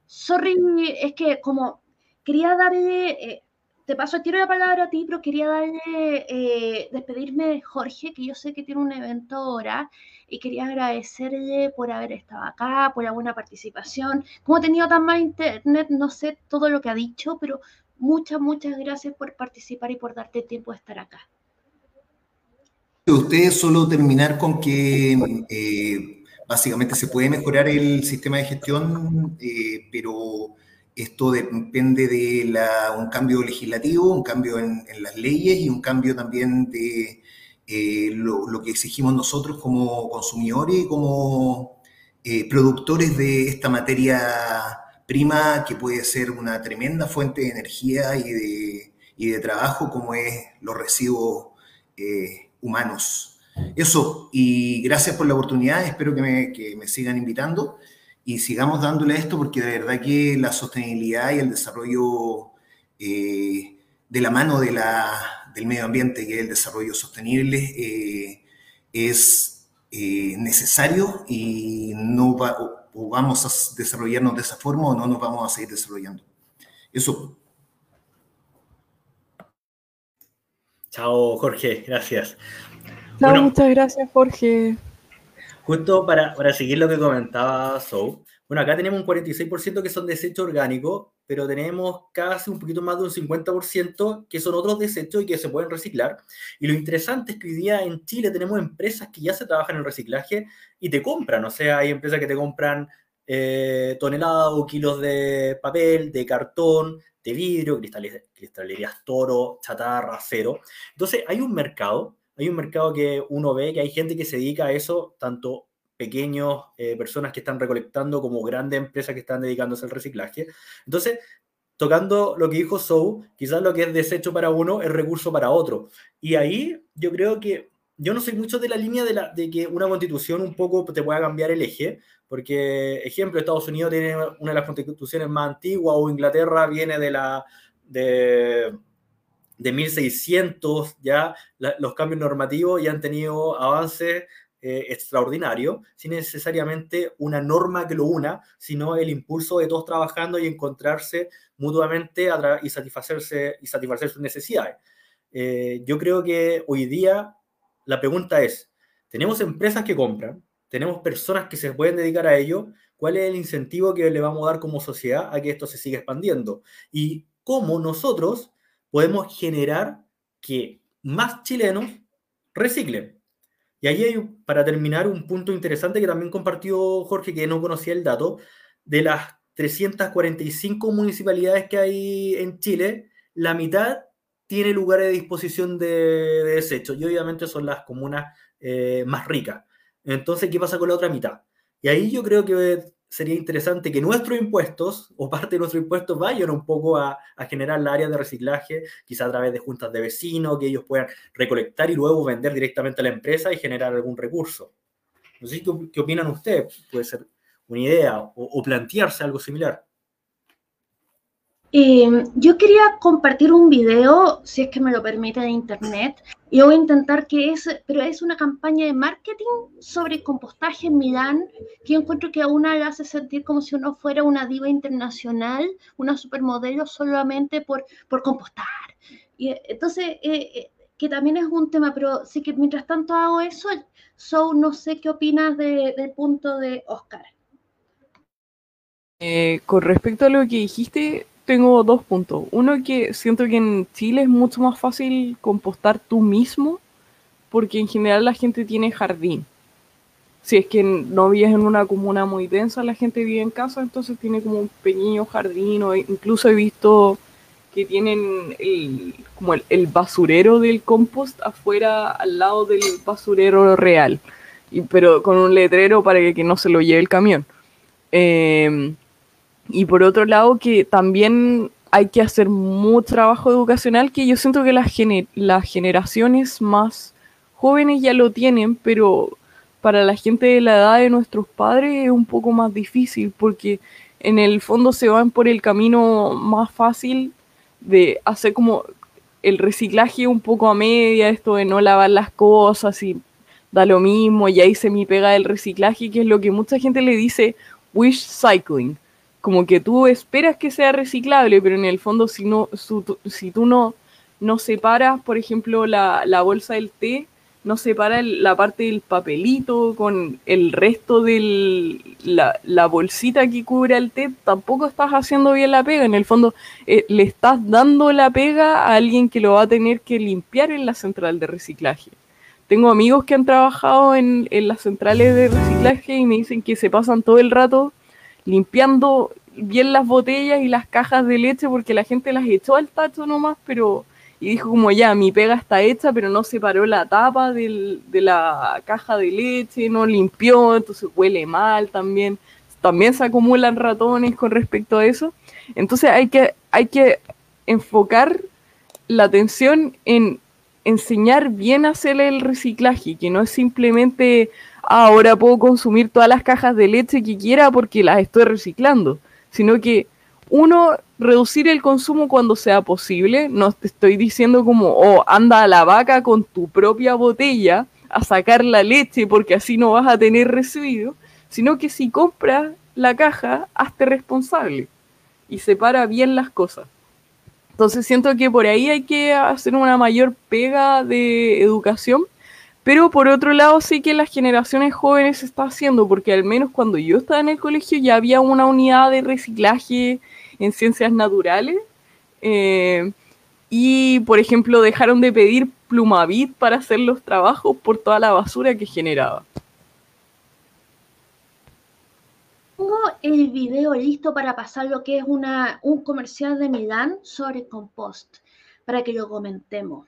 sorry, es que como quería darle, eh, te paso tiro de palabra a ti, pero quería darle, eh, despedirme de Jorge, que yo sé que tiene un evento ahora, y quería agradecerle por haber estado acá, por la buena participación. Como he tenido tan mal internet, no sé todo lo que ha dicho, pero muchas, muchas gracias por participar y por darte tiempo de estar acá. Ustedes solo terminar con que eh, básicamente se puede mejorar el sistema de gestión, eh, pero esto depende de un cambio legislativo, un cambio en, las leyes y un cambio también de eh, lo, que exigimos nosotros como consumidores y como productores de esta materia prima que puede ser una tremenda fuente de energía y de, y de trabajo como es los residuos humanos. Eso, y gracias por la oportunidad, espero que me, sigan invitando y sigamos dándole esto porque de verdad que la sostenibilidad y el desarrollo eh, de la mano de la, del medio ambiente, que es el desarrollo sostenible, eh, es eh, necesario y no o vamos a desarrollarnos de esa forma o no nos vamos a seguir desarrollando. Eso. Chao, Jorge, gracias. Chao, muchas gracias, Jorge. Justo para, para seguir lo que comentaba Sou, bueno, acá tenemos un 46% que son desechos orgánicos, pero tenemos casi un poquito más de un 50% que son otros desechos y que se pueden reciclar. Y lo interesante es que hoy día en Chile tenemos empresas que ya se trabajan en el reciclaje y te compran, o sea, hay empresas que te compran eh, toneladas o kilos de papel, de cartón, de vidrio, cristalerías toro, chatarra, acero. Entonces hay un mercado, hay un mercado que uno ve que hay gente que se dedica a eso, tanto pequeños, eh, personas que están recolectando como grandes empresas que están dedicándose al reciclaje. Entonces, tocando lo que dijo Sou, quizás lo que es desecho para uno es recurso para otro. Y ahí yo creo que yo no soy mucho de la línea de, que una constitución un poco te pueda cambiar el eje, porque, ejemplo, Estados Unidos tiene una de las constituciones más antiguas o Inglaterra viene de la... De, de 1600 ya los cambios normativos ya han tenido avances eh, extraordinario, sin necesariamente una norma que lo una, sino el impulso de todos trabajando y encontrarse mutuamente y satisfacerse y satisfacer sus necesidades. Eh, yo creo que hoy día la pregunta es, tenemos empresas que compran, tenemos personas que se pueden dedicar a ello, ¿cuál es el incentivo que le vamos a dar como sociedad a que esto se siga expandiendo? Y cómo nosotros podemos generar que más chilenos reciclen. Y ahí hay, para terminar, un punto interesante que también compartió Jorge, que no conocía el dato, de las 345 municipalidades que hay en Chile, la mitad tiene lugares de disposición de, desechos y obviamente son las comunas eh, más ricas. Entonces, ¿qué pasa con la otra mitad? Y ahí yo creo que sería interesante que nuestros impuestos o parte de nuestros impuestos vayan un poco a, generar la área de reciclaje, quizá a través de juntas de vecinos, que ellos puedan recolectar y luego vender directamente a la empresa y generar algún recurso. No sé qué, opinan ustedes, puede ser una idea o plantearse algo similar. Eh, yo quería compartir un video, si es que me lo permite, de internet. Y voy a intentar que es, pero es una campaña de marketing sobre compostaje en Milán, que yo encuentro que a una le hace sentir como si uno fuera una diva internacional, una supermodelo solamente por, por compostar. Y entonces, eh, eh, que también es un tema, pero sí que mientras tanto hago eso, So, no sé qué opinas del punto de Oscar. con respecto a lo que dijiste, tengo dos puntos. Uno que siento que en Chile es mucho más fácil compostar tú mismo, porque en general la gente tiene jardín. Si es que no vives en una comuna muy densa, la gente vive en casa, entonces tiene como un pequeño jardín, o incluso he visto que tienen el, como el, basurero del compost afuera al lado del basurero real, y, pero con un letrero para que, que no se lo lleve el camión. Eh, y por otro lado, que también hay que hacer mucho trabajo educacional que yo siento que las, generaciones más jóvenes ya lo tienen, pero para la gente de la edad de nuestros padres es un poco más difícil porque en el fondo se van por el camino más fácil de hacer como el reciclaje un poco a media, esto de no lavar las cosas y da lo mismo, ya hice mi pega del reciclaje, que es lo que mucha gente le dice wish cycling como que tú esperas que sea reciclable, pero en el fondo si, no, si tú no, no separas, por ejemplo, la, bolsa del té, no separas la parte del papelito con el resto de la, bolsita que cubre el té, tampoco estás haciendo bien la pega. En el fondo, eh, le estás dando la pega a alguien que lo va a tener que limpiar en la central de reciclaje. Tengo amigos que han trabajado en, en las centrales de reciclaje y me dicen que se pasan todo el rato limpiando bien las botellas y las cajas de leche porque la gente las echó al tacho nomás, pero y dijo como ya, mi pega está hecha, pero no separó la tapa de la caja de leche, no limpió, entonces huele mal también. También se acumulan ratones con respecto a eso. Entonces hay que, hay que enfocar la atención en enseñar bien a hacer el reciclaje, que no es simplemente ahora puedo consumir todas las cajas de leche que quiera porque las estoy reciclando, sino que uno, reducir el consumo cuando sea posible, no te estoy diciendo como, oh, anda a la vaca con tu propia botella a sacar la leche porque así no vas a tener recibido, sino que si compras la caja, hazte responsable y separa bien las cosas. Entonces siento que por ahí hay que hacer una mayor pega de educación pero por otro lado sí que las generaciones jóvenes se está haciendo, porque al menos cuando yo estaba en el colegio ya había una unidad de reciclaje en ciencias naturales. Eh, y, por ejemplo, dejaron de pedir plumavit para hacer los trabajos por toda la basura que generaba. Tengo el video listo para pasar lo que es una, un comercial de Milán sobre compost, para que lo comentemos.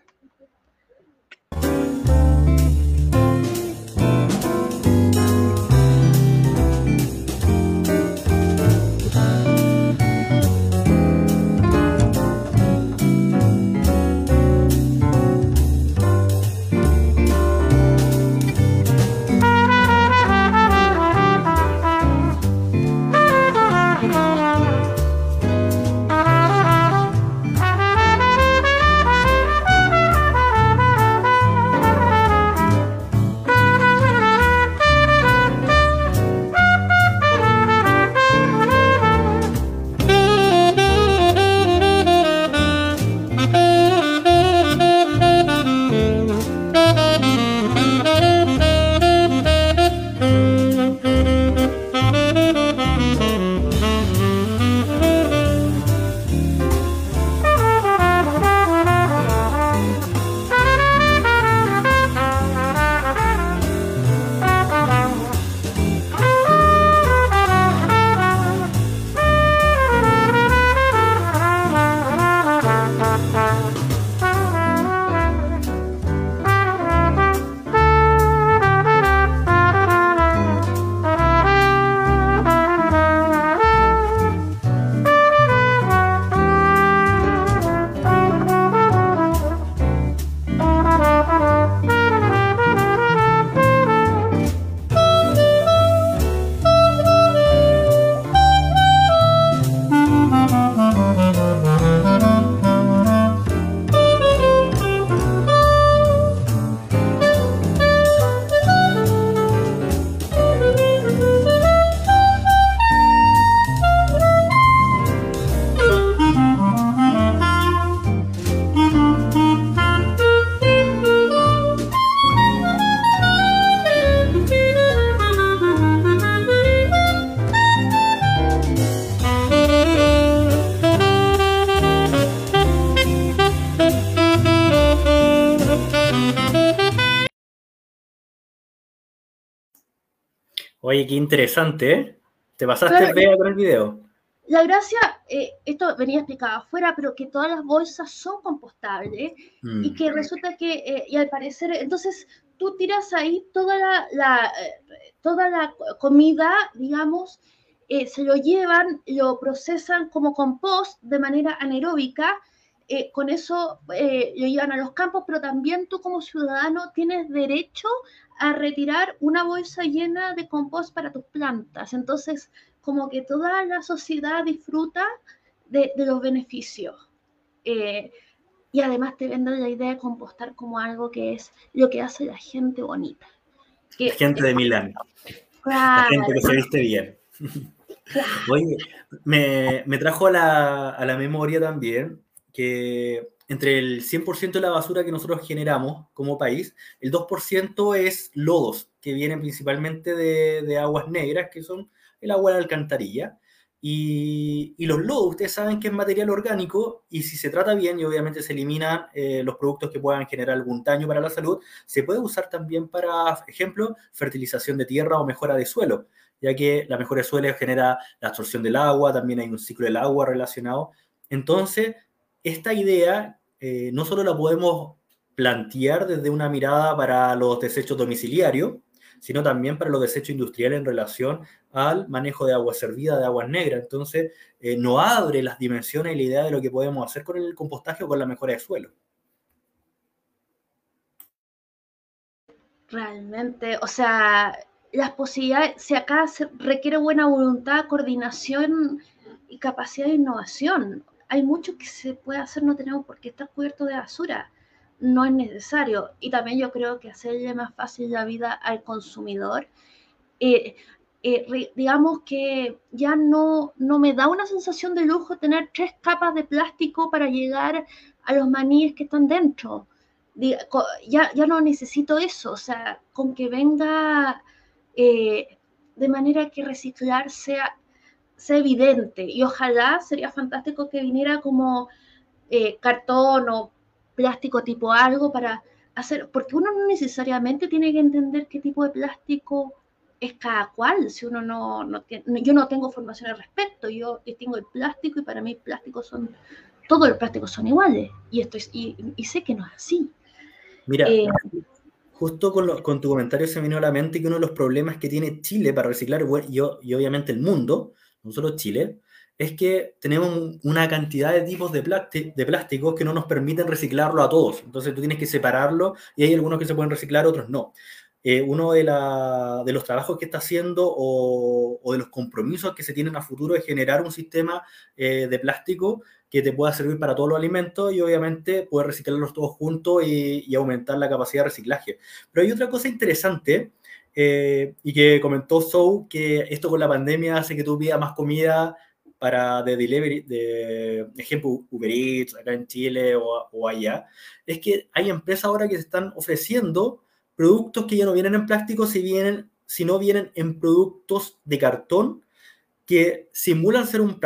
Oye, qué interesante, ¿eh? Te pasaste Bea con el video. La gracia, eh, esto venía explicado afuera, pero que todas las bolsas son compostables mm. y que resulta que, eh, y al parecer, entonces tú tiras ahí toda la, eh, toda la comida, digamos, se lo llevan, lo procesan como compost de manera anaeróbica, con eso lo llevan a los campos, pero también tú como ciudadano tienes derecho a retirar una bolsa llena de compost para tus plantas. Entonces, como que toda la sociedad disfruta de, los beneficios. Eh, y además te venden la idea de compostar como algo que es lo que hace la gente bonita. la gente de Milán. La gente que se viste bien. Oye, me, me trajo a la, a la memoria también que entre el 100% de la basura que nosotros generamos como país, el 2% es lodos, que vienen principalmente de, aguas negras, que son el agua de alcantarilla. Y, los lodos, ustedes saben que es material orgánico y si se trata bien y obviamente se eliminan eh, los productos que puedan generar algún daño para la salud, se puede usar también para, ejemplo, fertilización de tierra o mejora de suelo, ya que la mejora de suelo genera la absorción del agua, también hay un ciclo del agua relacionado. Entonces, esta idea eh, no solo la podemos plantear desde una mirada para los desechos domiciliarios, sino también para los desechos industriales en relación al manejo de agua servida, de aguas negras. Entonces, eh, no abre las dimensiones y la idea de lo que podemos hacer con el compostaje o con la mejora de suelo. Realmente, o sea, las posibilidades, si acá se requiere buena voluntad, coordinación y capacidad de innovación hay mucho que se puede hacer, no tenemos por qué estar cubierto de basura, no es necesario. Y también yo creo que hacerle más fácil la vida al consumidor. Eh, eh, digamos que ya no, no me da una sensación de lujo tener tres capas de plástico para llegar a los maníes que están dentro. Ya, ya no necesito eso, o sea, con que venga eh, de manera que reciclar sea sea evidente y ojalá sería fantástico que viniera como eh, cartón o plástico tipo algo para hacer, porque uno no necesariamente tiene que entender qué tipo de plástico es cada cual, si uno no, no yo no tengo formación al respecto, yo distingo el plástico y para mí plásticos son, todos los plásticos son iguales y, esto y, y, sé que no es así. Mira, eh, justo con, con, tu comentario se me vino a la mente que uno de los problemas que tiene Chile para reciclar y, y obviamente el mundo no solo Chile, es que tenemos una cantidad de tipos de, plásticos que no nos permiten reciclarlo a todos. Entonces tú tienes que separarlo y hay algunos que se pueden reciclar, otros no. Eh, uno de, los trabajos que está haciendo o, de los compromisos que se tienen a futuro es generar un sistema eh, de plástico que te pueda servir para todos los alimentos y obviamente poder reciclarlos todos juntos y aumentar la capacidad de reciclaje. Pero hay otra cosa interesante eh, y que comentó Sou que esto con la pandemia hace que tú pidas más comida para de delivery, de ejemplo Uber Eats acá en Chile o, o, allá, es que hay empresas ahora que se están ofreciendo productos que ya no vienen en plástico, si, vienen, si no vienen en productos de cartón que simulan ser un,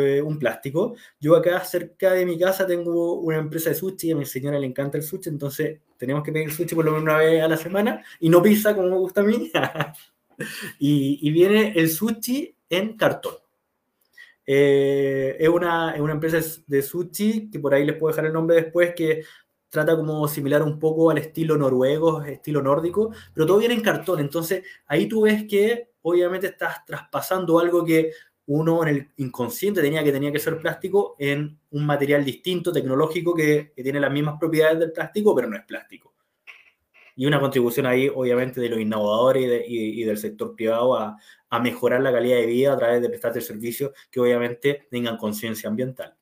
eh, un, plástico. Yo acá cerca de mi casa tengo una empresa de sushi, a mi señora le encanta el sushi, entonces tenemos que pedir sushi por lo menos una vez a la semana y no pizza como me gusta a mí. y, y, viene el sushi en cartón. Eh, es, una, es una empresa de sushi que por ahí les puedo dejar el nombre después que trata como similar un poco al estilo noruego, estilo nórdico, pero todo viene en cartón. Entonces ahí tú ves que obviamente estás traspasando algo que uno en el inconsciente tenía que tenía que ser plástico en un material distinto, tecnológico, que, tiene las mismas propiedades del plástico, pero no es plástico. Y una contribución ahí, obviamente, de los innovadores y, del sector privado a, a, mejorar la calidad de vida a través de prestarte servicios que obviamente tengan conciencia ambiental.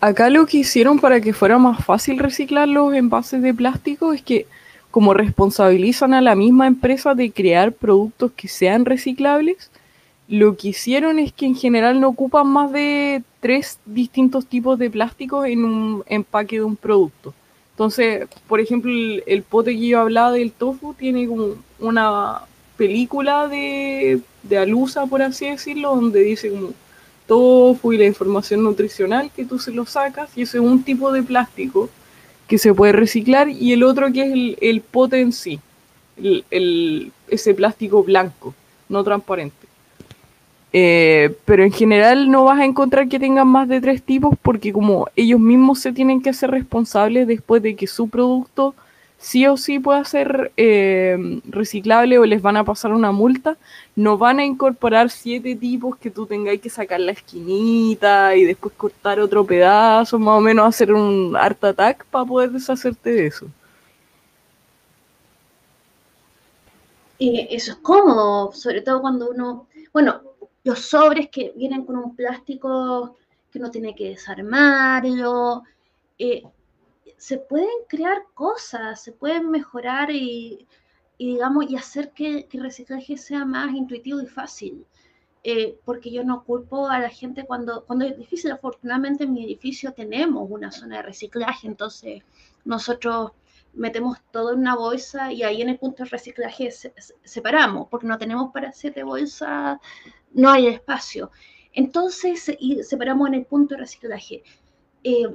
Acá lo que hicieron para que fuera más fácil reciclar los envases de plástico es que como responsabilizan a la misma empresa de crear productos que sean reciclables, lo que hicieron es que en general no ocupan más de tres distintos tipos de plásticos en un empaque de un producto. Entonces, por ejemplo, el, pote que yo hablaba del tofu tiene como una película de, de alusa, por así decirlo, donde dice como y la información nutricional que tú se lo sacas y ese es un tipo de plástico que se puede reciclar y el otro que es el, pote en sí. ese plástico blanco, no transparente. Eh, pero en general no vas a encontrar que tengan más de tres tipos porque como ellos mismos se tienen que hacer responsables después de que su producto sí o sí pueda ser eh, reciclable o les van a pasar una multa, no van a incorporar siete tipos que tú tengáis que sacar la esquinita y después cortar otro pedazo, más o menos hacer un art attack para poder deshacerte de eso. Y eso es cómodo, sobre todo cuando uno, bueno, los sobres que vienen con un plástico que uno tiene que desarmarlo. Eh, se pueden crear cosas, se pueden mejorar y, digamos, y hacer que, el reciclaje sea más intuitivo y fácil. Eh, porque yo no culpo a la gente cuando, cuando es difícil. Afortunadamente en mi edificio tenemos una zona de reciclaje, entonces nosotros metemos todo en una bolsa y ahí en el punto de reciclaje separamos, porque no tenemos para siete bolsas, no hay espacio. Entonces, y separamos en el punto de reciclaje. Eh,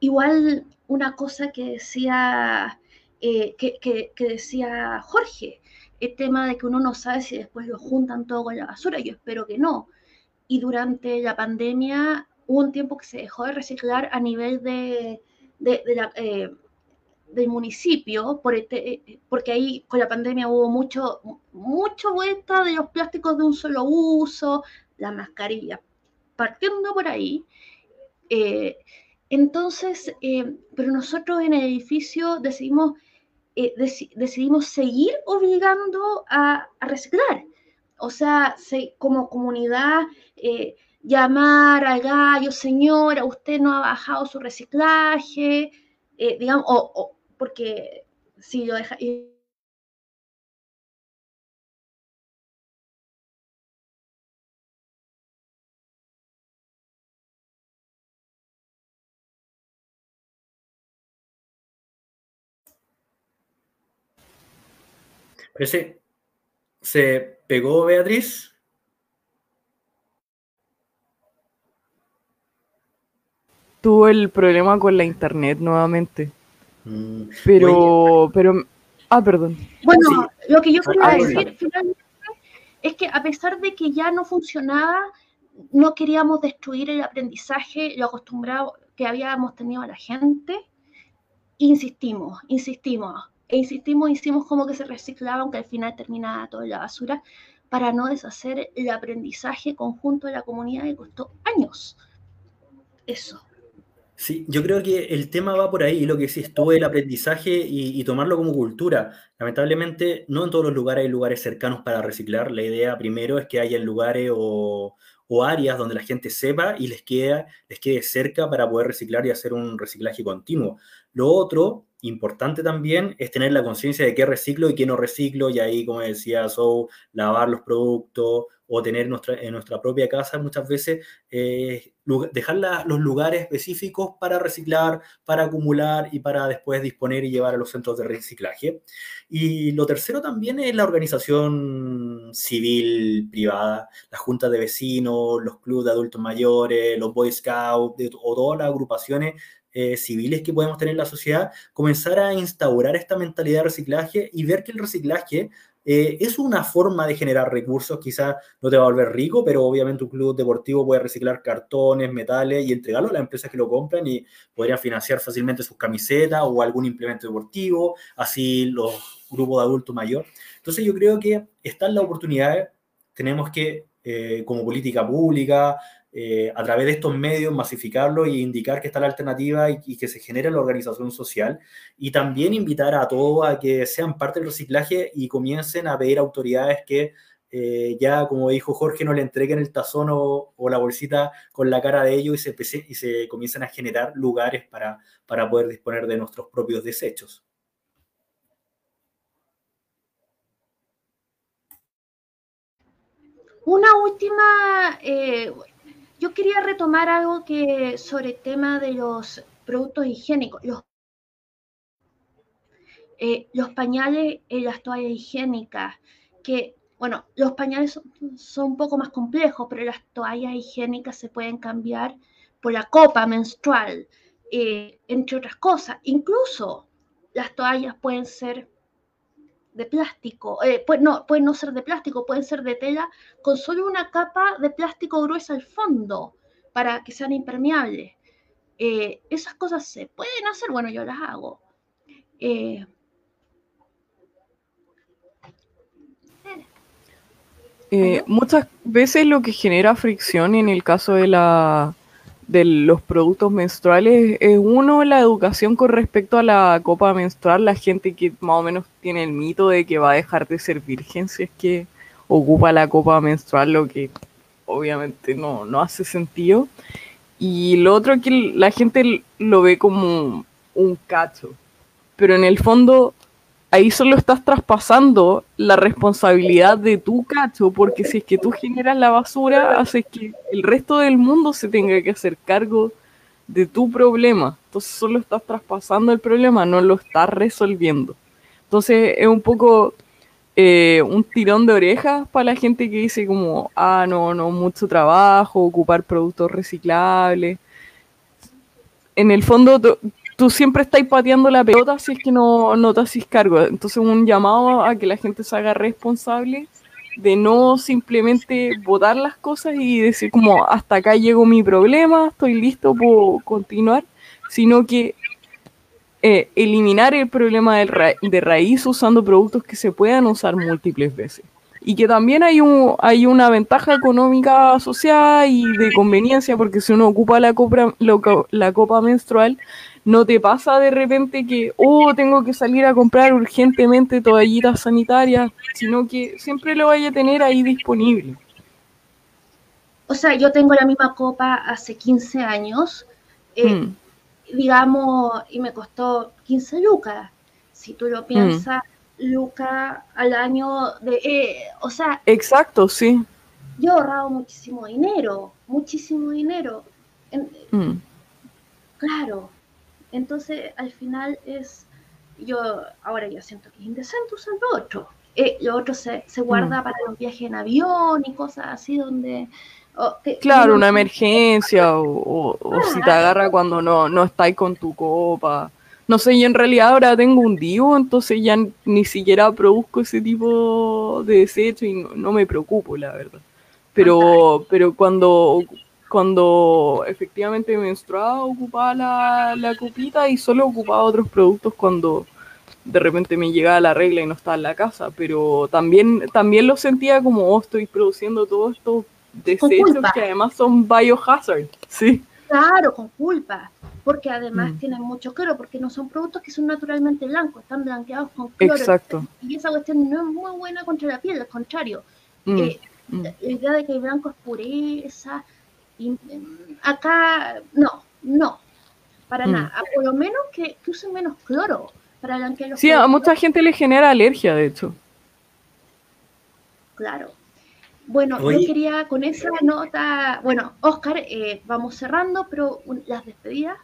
igual una cosa que decía, eh, que, decía Jorge, el tema de que uno no sabe si después lo juntan todo con la basura, yo espero que no. Y durante la pandemia hubo un tiempo que se dejó de reciclar a nivel de, eh, del municipio, por este, eh, porque ahí con la pandemia hubo mucho, mucho vuelta de los plásticos de un solo uso, la mascarilla, partiendo por ahí. Entonces, eh, pero nosotros en el edificio decidimos, decidimos seguir obligando a, reciclar. O sea, como comunidad, llamar al gallo, señora, usted no ha bajado su reciclaje, digamos, o, porque si lo deja... Parece, ¿se pegó Beatriz? Tuvo el problema con la internet nuevamente. Mm, pero, pero, ah, perdón. Bueno, lo que yo quería decir finalmente es que a pesar de que ya no funcionaba, no queríamos destruir el aprendizaje, lo acostumbrado que habíamos tenido a la gente. Insistimos, insistimos, e insistimos, hicimos como que se reciclaba, aunque al final terminaba toda la basura, para no deshacer el aprendizaje conjunto de la comunidad que costó años. Eso. Sí, yo creo que el tema va por ahí, lo que decís tú, el aprendizaje y, tomarlo como cultura. Lamentablemente, no en todos los lugares hay lugares cercanos para reciclar. La idea primero es que haya lugares o, áreas donde la gente sepa y les, queda, les quede cerca para poder reciclar y hacer un reciclaje continuo. Lo otro, importante también, es tener la conciencia de qué reciclo y qué no reciclo, y ahí, como decía So, lavar los productos, o tener nuestra, en nuestra propia casa muchas veces, eh, dejar los lugares específicos para reciclar, para acumular y para después disponer y llevar a los centros de reciclaje. Y lo tercero también es la organización civil privada, las juntas de vecinos, los clubes de adultos mayores, los Boy Scouts o todas las agrupaciones eh, civiles que podemos tener en la sociedad, comenzar a instaurar esta mentalidad de reciclaje y ver que el reciclaje eh, es una forma de generar recursos, quizás no te va a volver rico, pero obviamente un club deportivo puede reciclar cartones, metales y entregarlo a las empresas que lo compran y podrían financiar fácilmente sus camisetas o algún implemento deportivo, así los grupos de adultos mayor. Entonces yo creo que están las oportunidades, tenemos que, eh, como política pública, eh, a través de estos medios masificarlo e indicar que está la alternativa y, que se genere la organización social y también invitar a todos a que sean parte del reciclaje y comiencen a pedir autoridades que eh, ya, como dijo Jorge, no le entreguen el tazón o, la bolsita con la cara de ellos y se, y se comiencen a generar lugares para, para poder disponer de nuestros propios desechos. Una última, eh, yo quería retomar algo que sobre el tema de los productos higiénicos, los, eh, pañales y las toallas higiénicas, que, bueno, los pañales son, un poco más complejos, pero las toallas higiénicas se pueden cambiar por la copa menstrual, eh, entre otras cosas. Incluso las toallas pueden ser de plástico, eh, pues no, pueden no ser de plástico, pueden ser de tela, con solo una capa de plástico gruesa al fondo para que sean impermeables. Eh, esas cosas se pueden hacer, bueno, yo las hago. Eh, Eh, muchas veces lo que genera fricción en el caso de, la, de los productos menstruales es uno, la educación con respecto a la copa menstrual, la gente que más o menos tiene el mito de que va a dejar de ser virgen si es que ocupa la copa menstrual, lo que obviamente no, no hace sentido. Y lo otro que la gente lo ve como un cacho, pero en el fondo ahí solo estás traspasando la responsabilidad de tu cacho, porque si es que tú generas la basura, haces que el resto del mundo se tenga que hacer cargo de tu problema. Entonces solo estás traspasando el problema, no lo estás resolviendo. Entonces es un poco eh, un tirón de orejas para la gente que dice como, ah, no, no, mucho trabajo, ocupar productos reciclables. En el fondo tú siempre estás pateando la pelota si es que no, no te haces cargo. Entonces un llamado a que la gente se haga responsable de no simplemente votar las cosas y decir como hasta acá llegó mi problema, estoy listo, puedo continuar, sino que eh, eliminar el problema de raíz usando productos que se puedan usar múltiples veces y que también hay, un, hay una ventaja económica asociada y de conveniencia, porque si uno ocupa la copa menstrual, no te pasa de repente que, oh, tengo que salir a comprar urgentemente toallitas sanitarias, sino que siempre lo vaya a tener ahí disponible. O sea, yo tengo la misma copa hace 15 años, eh, hmm. digamos, y me costó 15 lucas. Si tú lo piensas, lucas al año de, eh, o sea... Exacto, sí. Yo he ahorrado muchísimo dinero, muchísimo dinero. Mm. Claro, entonces al final es, yo ahora yo siento que es indecente usar lo otro. Eh, lo otro se, se guarda mm. para los viajes en avión y cosas así donde... claro, una emergencia o, si te agarra cuando no, no estáis con tu copa no sé, y en realidad ahora tengo un Divo, entonces ya ni siquiera produzco ese tipo de desecho y no, me preocupo, la verdad. Pero, pero cuando, cuando efectivamente menstruaba, ocupaba la, la copita y solo ocupaba otros productos cuando de repente me llegaba la regla y no estaba en la casa. Pero también, también lo sentía como, oh, estoy produciendo todos estos desechos que además son biohazard, sí. Claro, con culpa porque además mm. tienen mucho cloro, porque no son productos que son naturalmente blancos, están blanqueados con cloro. Exacto. Y esa cuestión no es muy buena contra la piel, al contrario. Mm, eh, mm. La idea de que el blanco es pureza, y, acá no, no, para nada. Por lo menos que, usen menos cloro para blanquear los Sí, a mucha gente le genera alergia, de hecho. Claro. Bueno, yo quería con esa nota, bueno, Oscar, eh, vamos cerrando, pero las despedidas.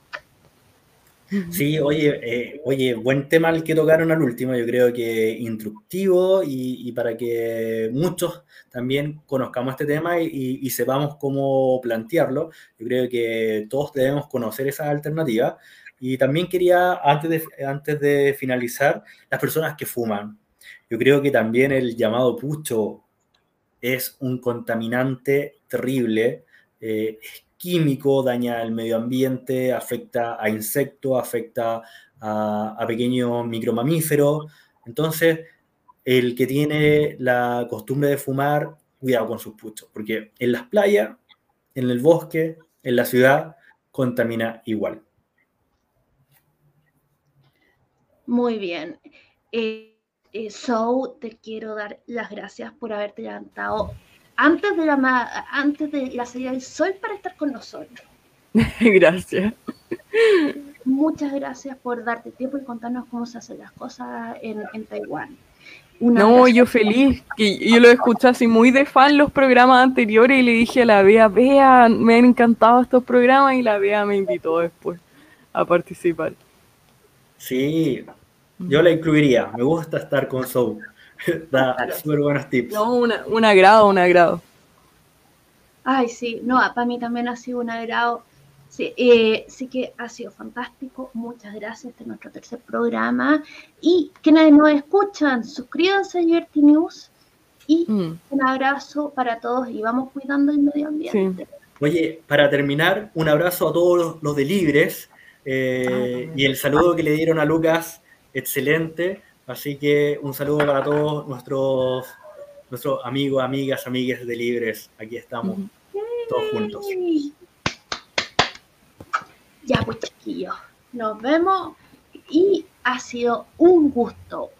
Sí, oye, eh, oye, buen tema el que tocaron al último, yo creo que instructivo y, para que muchos también conozcamos este tema y, sepamos cómo plantearlo. Yo creo que todos debemos conocer esa alternativa. Y también quería, antes de, antes de finalizar, las personas que fuman. Yo creo que también el llamado pucho es un contaminante terrible, eh, químico, daña el medio ambiente, afecta a insectos, afecta a, pequeños micromamíferos. Entonces, el que tiene la costumbre de fumar, cuidado con sus puchos, porque en las playas, en el bosque, en la ciudad, contamina igual. Muy bien. Eh, eh, so, te quiero dar las gracias por haberte levantado antes de la, antes de la salida del sol para estar con nosotros. gracias. Muchas gracias por darte tiempo y contarnos cómo se hacen las cosas en, Taiwán. no, yo feliz. Que yo lo escuché así muy de fan los programas anteriores y le dije a la Bea, Bea, me han encantado estos programas y la Bea me invitó después a participar. Sí, yo la incluiría. Me gusta estar con Soul. da súper buenos tips. No, un agrado, un agrado. Ay, sí. No, para mí también ha sido un agrado. Sí, eh, sí que ha sido fantástico. Muchas gracias. Este es nuestro tercer programa. Y quienes nos escuchan, suscríbanse a Liberty News. Y Mm, un abrazo para todos y vamos cuidando el medio ambiente. Oye, para terminar, un abrazo a todos los, los de Libres eh, y el saludo que le dieron a Lucas, excelente. Así que un saludo para todos nuestros, nuestros amigos, amigas, amigues de Libres. Aquí estamos, todos juntos. Ya pues chiquillos, nos vemos y ha sido un gusto,